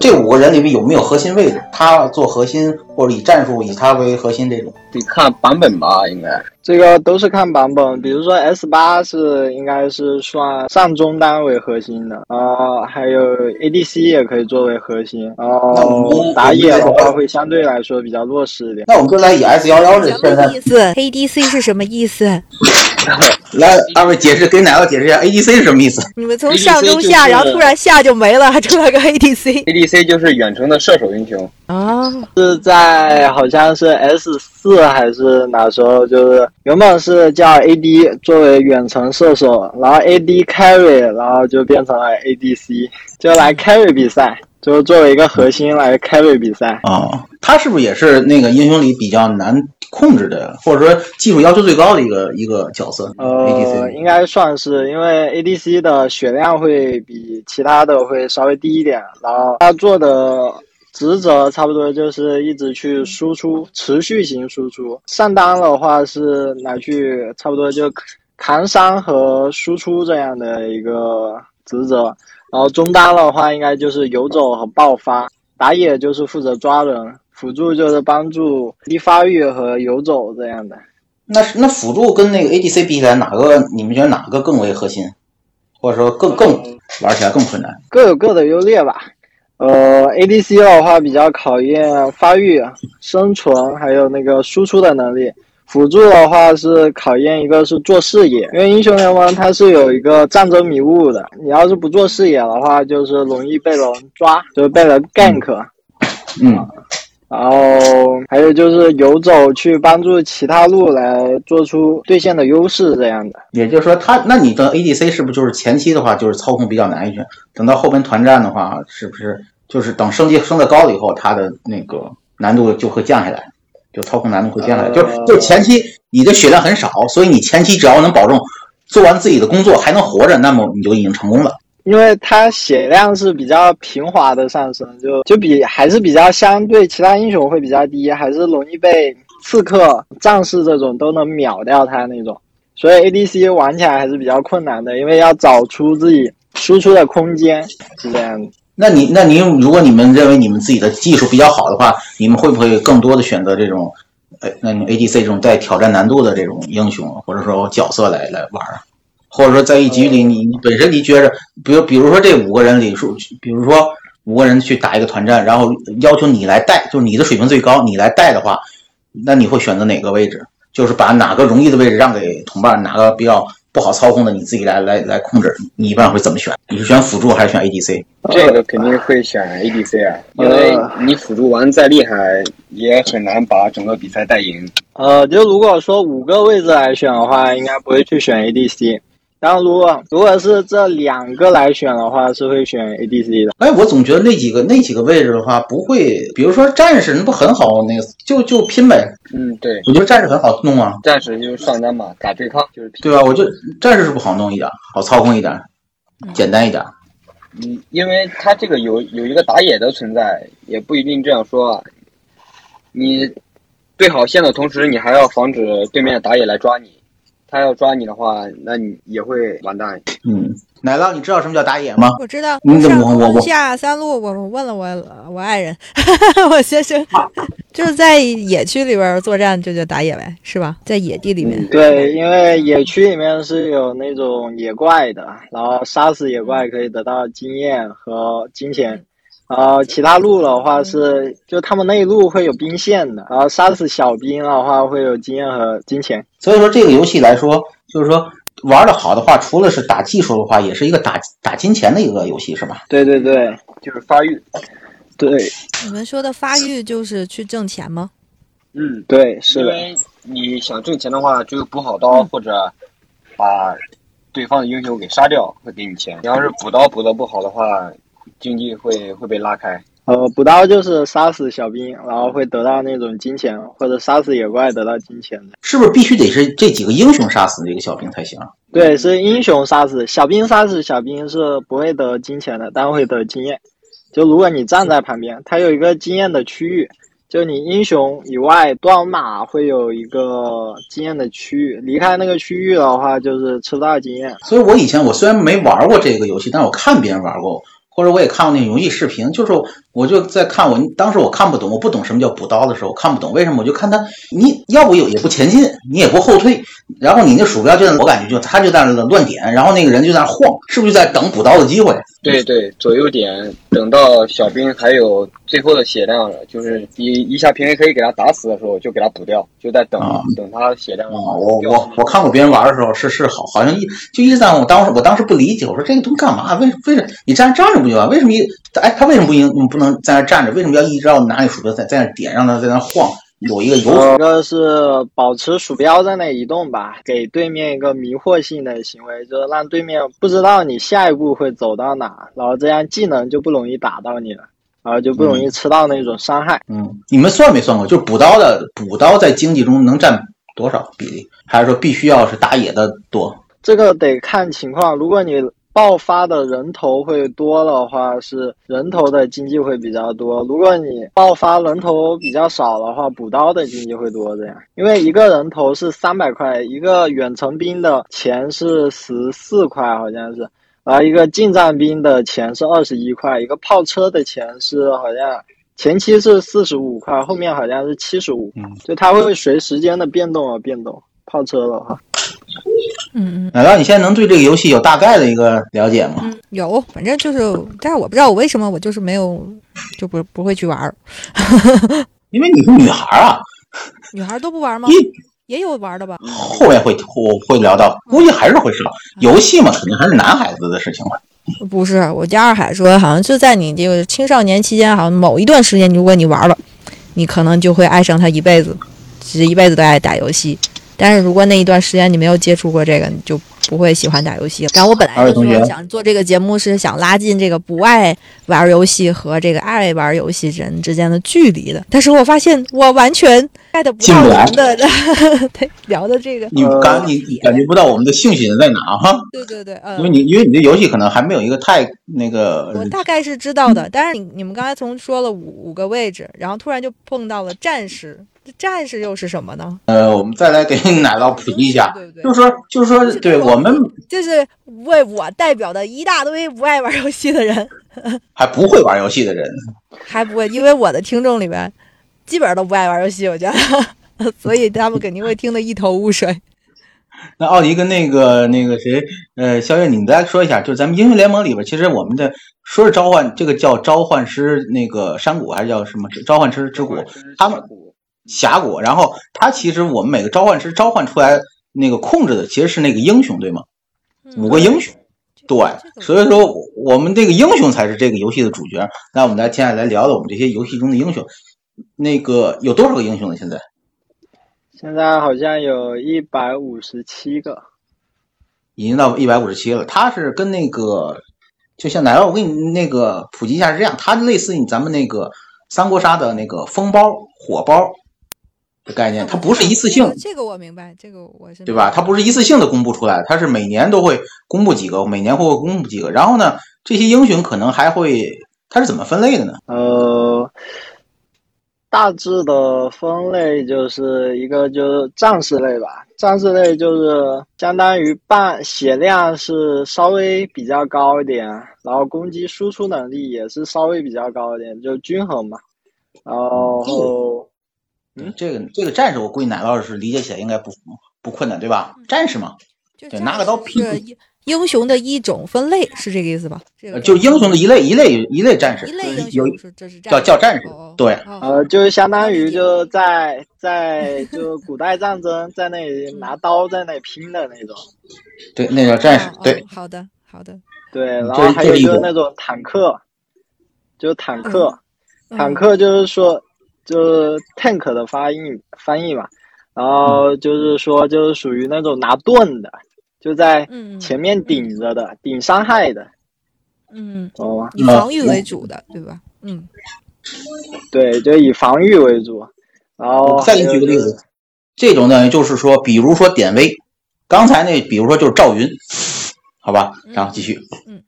这五个人里面有没有核心位置？他做核心，或者以战术以他为核心这种？得看版本吧，应该。这个都是看版本，比如说 S 八是应该是算上中单为核心的啊，还有 ADC 也可以作为核心啊。打野的话会相对来说比较弱势一点。那我们就来以 S 幺幺这现在意思，ADC 是什么意思？来，二位解释，给奶酪解释一下 ADC 是什么意思？你们从上中下，然后突然下就没了，还出来个 ADC。ADC 就是远程的射手英雄，啊，是在好像是 S 四还是哪时候，就是原本是叫 AD 作为远程射手，然后 AD carry，然后就变成了 ADC，就来 carry 比赛，就作为一个核心来 carry 比赛。啊，他是不是也是那个英雄里比较难控制的，或者说技术要求最高的一个一个角色呃，？ADC 应该算是，因为 ADC 的血量会比其他的会稍微低一点，然后他做的职责差不多就是一直去输出，持续型输出。上单的话是拿去差不多就扛伤和输出这样的一个职责，然后中单的话应该就是游走和爆发，打野就是负责抓人，辅助就是帮助低发育和游走这样的。那那辅助跟那个 ADC 比起来，哪个你们觉得哪个更为核心，或者说更更玩起来更困难？各有各的优劣吧。呃，ADC 的话比较考验发育、生存，还有那个输出的能力。辅助的话是考验一个是做视野，因为英雄联盟它是有一个战争迷雾的，你要是不做视野的话，就是容易被人抓，就是被人 gank。嗯，然后还有就是游走去帮助其他路来做出对线的优势这样的。也就是说他，那你的 ADC 是不是就是前期的话就是操控比较难一些？等到后边团战的话，是不是就是等升级升的高了以后，它的那个难度就会降下来，就操控难度会降下来？呃就就前期你的血量很少，所以你前期只要能保证做完自己的工作还能活着，那么你就已经成功了。因为它血量是比较平滑的上升，就就比还是比较相对其他英雄会比较低，还是容易被刺客、战士这种都能秒掉它那种，所以 ADC 玩起来还是比较困难的，因为要找出自己输出的空间，是这样的。那你那您如果你们认为你们自己的技术比较好的话，你们会不会更多的选择这种，呃，那种 ADC 这种带挑战难度的这种英雄或者说角色来来玩儿？或者说在一局里你你本身你觉着，比如比如说这五个人里说，比如说五个人去打一个团战，然后要求你来带，就是你的水平最高，你来带的话，那你会选择哪个位置？就是把哪个容易的位置让给同伴，哪个比较不好操控的你自己来来来控制。你一般会怎么选？你是选辅助还是选 ADC？这个肯定会选 ADC 啊，因为你辅助玩再厉害，也很难把整个比赛带赢。呃，就如果说五个位置来选的话，应该不会去选 ADC。然后如果如果是这两个来选的话，是会选 ADC 的。哎，我总觉得那几个那几个位置的话，不会，比如说战士，那不很好，那个就就拼呗。嗯，对，我觉得战士很好弄啊，战士就是上单嘛，打对抗就是拼。对吧？我觉得战士是不好弄一点，好操控一点，简单一点。嗯，因为他这个有有一个打野的存在，也不一定这样说啊。你对好线的同时，你还要防止对面的打野来抓你。他要抓你的话，那你也会完蛋。嗯，奶酪，你知道什么叫打野吗？我知道，你怎么我下三路，我问了我我爱人，我先生，就是在野区里边作战就叫打野呗，是吧？在野地里面，对，因为野区里面是有那种野怪的，然后杀死野怪可以得到经验和金钱。然后其他路的话是，就他们那一路会有兵线的，然后杀死小兵的话会有经验和金钱。所以说这个游戏来说，就是说玩的好的话，除了是打技术的话，也是一个打打金钱的一个游戏，是吧？对对对就是发育。对你们说的发育就是去挣钱吗？嗯，对，是的。因为你想挣钱的话，只有补好刀或者把对方的英雄给杀掉，会给你钱。你要是补刀补的不好的话，经济会会被拉开。呃，补刀就是杀死小兵，然后会得到那种金钱，或者杀死野怪得到金钱的。是不是必须得是这几个英雄杀死这个小兵才行？对，是英雄杀死小兵，杀死小兵是不会得金钱的，但会得经验。就如果你站在旁边，它有一个经验的区域，就你英雄以外断马会有一个经验的区域，离开那个区域的话就是吃不到经验。所以我以前我虽然没玩过这个游戏，但我看别人玩过。或者我也看过那游戏视频，就是我就在看我当时我看不懂，我不懂什么叫补刀的时候，我看不懂为什么，我就看他，你要不有也不前进，你也不后退，然后你那鼠标就我感觉就他就在那乱点，然后那个人就在那晃，是不是就在等补刀的机会？对对，左右点，等到小兵还有最后的血量了，就是一一下平 A 可以给他打死的时候，就给他补掉，就在等等他血量。我我我看过别人玩的时候是是好，好像一就一直在我当时我当时不理解，我说这个东西干嘛？为为什么你站站着不就完？为什么一哎他为什么不应不能在那站着？为什么要一直要拿你鼠标在在那点，让他在那晃？有一个游，一个是保持鼠标在那移动吧，给对面一个迷惑性的行为，就是让对面不知道你下一步会走到哪，然后这样技能就不容易打到你了，然后就不容易吃到那种伤害。嗯，你们算没算过？就是补刀的补刀在经济中能占多少比例？还是说必须要是打野的多？这个得看情况。如果你爆发的人头会多的话，是人头的经济会比较多。如果你爆发人头比较少的话，补刀的经济会多。这样，因为一个人头是三百块，一个远程兵的钱是十四块，好像是，然后一个近战兵的钱是二十一块，一个炮车的钱是好像前期是四十五块，后面好像是七十五。就它会随时间的变动而变动。炮车的话。嗯嗯，奶酪，你现在能对这个游戏有大概的一个了解吗？嗯，有，反正就是，但是我不知道我为什么我就是没有，就不不会去玩儿。因为你是女孩啊，女孩都不玩吗？也有玩的吧。后面会会会聊到，估计还是会是游戏嘛，肯定还是男孩子的事情嘛。不是，我家二海说，好像就在你这个青少年期间，好像某一段时间，如果你玩了，你可能就会爱上他一辈子，其实一辈子都爱打游戏。但是如果那一段时间你没有接触过这个，你就不会喜欢打游戏。然后我本来就是想做这个节目，是想拉近这个不爱玩游戏和这个爱玩游戏人之间的距离的。但是我发现我完全 get 不到我们的 对聊的这个。你刚你你感觉不到我们的兴趣点在哪哈？对对对，因为你因为你这游戏可能还没有一个太那个。我大概是知道的，但是你你们刚才从说了五五个位置，然后突然就碰到了战士。战士又是什么呢？呃，我们再来给奶酪普及一下，就是说，就是说，对我们就是为我代表的一大堆不爱玩游戏的人，还不会玩游戏的人，还不会，因为我的听众里面基本上都不爱玩游戏，我觉得，所以他们肯定会听得一头雾水。那奥迪跟那个那个谁，呃，肖月，你再说一下，就是咱们英雄联盟里边，其实我们的说是召唤，这个叫召唤师那个山谷，还是叫什么召唤师之谷？他们。峡谷，然后他其实我们每个召唤师召唤出来那个控制的其实是那个英雄，对吗？五个英雄，对，所以说我们这个英雄才是这个游戏的主角。那我们来接下来聊聊我们这些游戏中的英雄。那个有多少个英雄呢？现在？现在好像有一百五十七个，已经到一百五十七了。它是跟那个，就像奶酪，我给你那个普及一下是这样，它类似于咱们那个三国杀的那个风包、火包。的概念，它不是一次性。这个我明白，这个我是对吧？它不是一次性的公布出来，它是每年都会公布几个，每年会公布几个。然后呢，这些英雄可能还会，它是怎么分类的呢？呃，大致的分类就是一个就是战士类吧，战士类就是相当于半血量是稍微比较高一点，然后攻击输出能力也是稍微比较高一点，就均衡嘛。然后。嗯，这个这个战士，我估计奶酪是理解起来应该不不困难，对吧？战士嘛，对，拿个刀劈。英雄的一种分类是这个意思吧？就英雄的一类一类一类战士，一类有这是叫叫战士，对，呃，就是相当于就在在就古代战争在那里 拿刀在那拼的那种，对，那叫战士，对，好的好的，对，然后还有一个那种坦克，就坦克，坦克就是说。就是 tank 的发音翻译嘛，然后就是说就是属于那种拿盾的，就在前面顶着的，顶伤害的，嗯，哦，以防御为主的，对吧？嗯，对，就以防御为主。然后再给你举个例子，这种呢，就是说，比如说典韦，刚才那，比如说就是赵云，好吧，然后继续，嗯，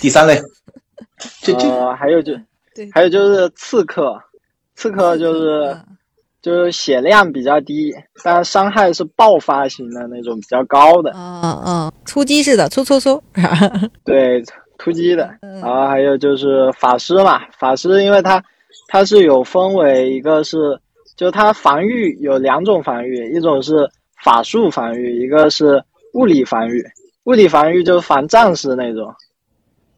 第三类，这这呃，还有就对，还有就是刺客，刺客就是嗯就是血量比较低，但伤害是爆发型的那种比较高的，嗯 嗯，突击式的，突突突，对，突击的。嗯然后还有就是法师嘛，法师因为他他是有分为一个是，就他防御有两种防御，一种是法术防御，一个是物理防御。物理防御就是防战士那种，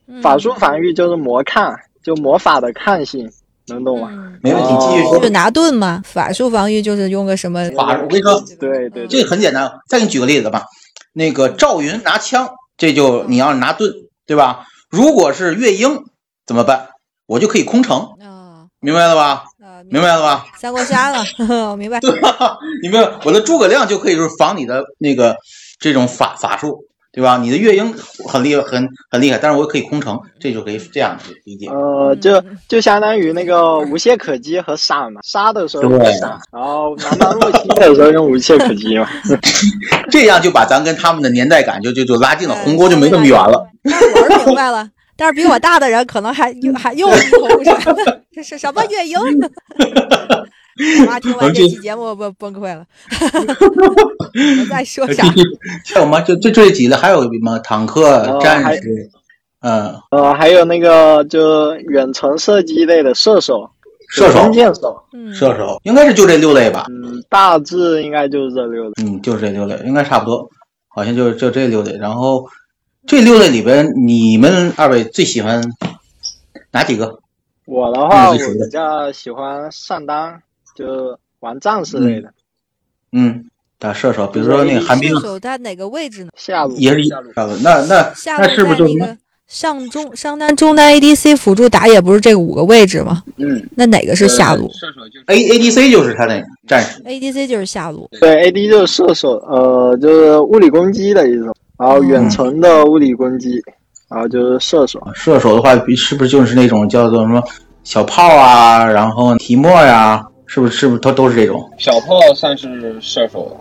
嗯法术防御就是魔抗，就魔法的抗性，能懂吗？嗯没问题，继续哦说就。拿盾嘛，法术防御就是用个什么法我跟你说，对对这个很简单，再给你举个例子吧。那个赵云拿枪，这就你要是拿盾，对吧？如果是月英怎么办？我就可以空城，啊明白了吧？啊，明白了吧？三国杀了，我明白。对吧？你明白？我的诸葛亮就可以就是防你的那个这种法法术，对吧？你的月鹰很厉害，很很厉害，但是我可以空城，这就可以这样理解。呃，就就相当于那个无懈可击和杀嘛，杀的时候用对闪，然后南方入 侵的时候用无懈可击嘛。这样就把咱跟他们的年代感就就就拉近了，哎鸿沟就没那么远了。。我是明白了，但是比我大的人可能还又还又一头雾水，这是什么月鹰？我妈听完这期节目崩崩溃了。我再说啥继？续，还有吗？就就这几类，还有什么坦克、战士，嗯，呃，还有那个就远程射击类的射手、射手弓，箭手，嗯，射手应该是就这六类吧？嗯，大致应该就是这六类。嗯，就是这六类，应该差不多，好像就是就这六类。然后这六类里边，你们二位最喜欢哪几个？我的话，我比较喜欢上单，就玩战士类的，嗯，打射手，比如说那个寒冰射手在哪个位置呢？下路也是一下路差不多。那那下路那是不是就在那个上中上单中单 ADC 辅助打野不是这五个位置吗？嗯，那哪个是下路射手就是 A A D C 就是他那个战士，？ADC 就是下路。对，AD 就是射手，呃，就是物理攻击的一种，然后远程的物理攻击，然后就是射手。射手的话，是不是就是那种叫做什么小炮啊，然后提莫呀、是不是是不是都都是这种？小炮算是射手，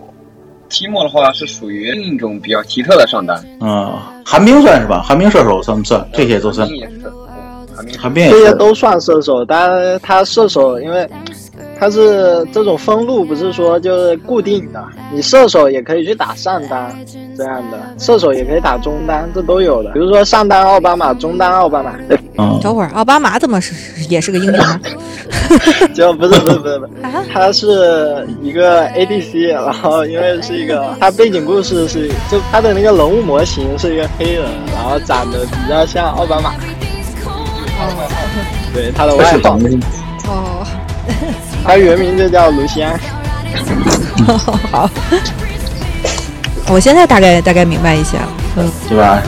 提莫的话是属于另一种比较奇特的上单，嗯，寒冰算是吧？寒冰射手算不算？这些都算寒。冰也是，对寒冰寒冰也是。这些都算射手，但他射手因为他是这种分路，不是说就是固定的，你射手也可以去打上单这样的，射手也可以打中单，这都有的。比如说上单奥巴马，中单奥巴马，嗯，等会儿奥巴马怎么是也是个英雄啊？就不是不是不是。不是，啊？他是一个 ADC，然后因为是一个，他背景故事是就他的那个人物模型是一个黑人，然后长得比较像奥巴马，对他的外号？哦，他原名就叫卢西安。好，我现在大概大概明白一些了。嗯，对吧？